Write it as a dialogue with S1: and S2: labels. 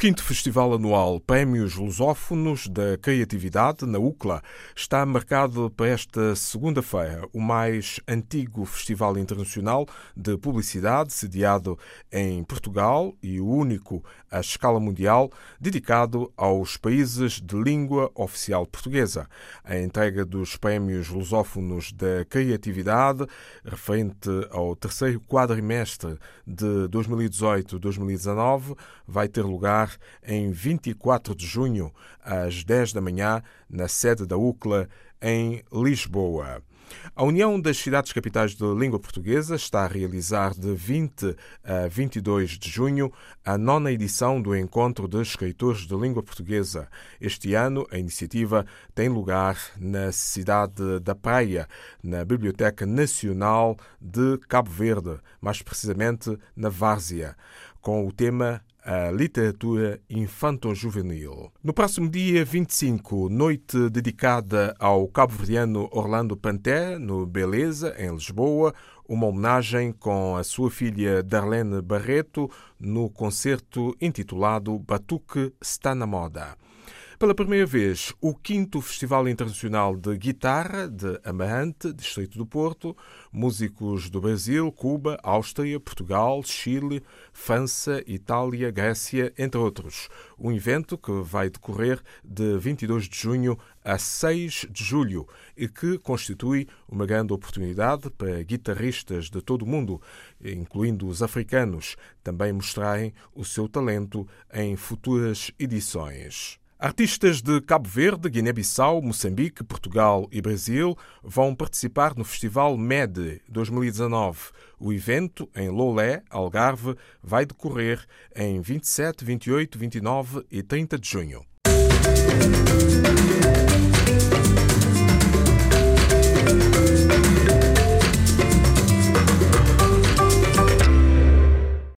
S1: quinto Festival Anual Prémios Lusófonos da Criatividade, na UCLA, está marcado para esta segunda-feira, o mais antigo festival internacional de publicidade, sediado em Portugal e o único à escala mundial dedicado aos países de língua oficial portuguesa. A entrega dos Prémios Lusófonos da Criatividade, referente ao terceiro quadrimestre de 2018-2019, vai ter lugar em 24 de junho, às 10 da manhã, na sede da UCLA, em Lisboa. A União das Cidades Capitais de Língua Portuguesa está a realizar de 20 a 22 de junho a nona edição do Encontro de Escritores de Língua Portuguesa. Este ano, a iniciativa tem lugar na cidade da Praia, na Biblioteca Nacional de Cabo Verde, mais precisamente na Várzea, com o tema a literatura infanto-juvenil. No próximo dia 25, noite dedicada ao cabo-verdiano Orlando Panté, no Beleza, em Lisboa, uma homenagem com a sua filha Darlene Barreto no concerto intitulado Batuque está na moda. Pela primeira vez, o 5 Festival Internacional de Guitarra de Amarante, Distrito do Porto, músicos do Brasil, Cuba, Áustria, Portugal, Chile, França, Itália, Grécia, entre outros. Um evento que vai decorrer de 22 de junho a 6 de julho e que constitui uma grande oportunidade para guitarristas de todo o mundo, incluindo os africanos, também mostrarem o seu talento em futuras edições. Artistas de Cabo Verde, Guiné-Bissau, Moçambique, Portugal e Brasil vão participar no Festival MED 2019. O evento, em Lolé, Algarve, vai decorrer em 27, 28, 29 e 30 de junho.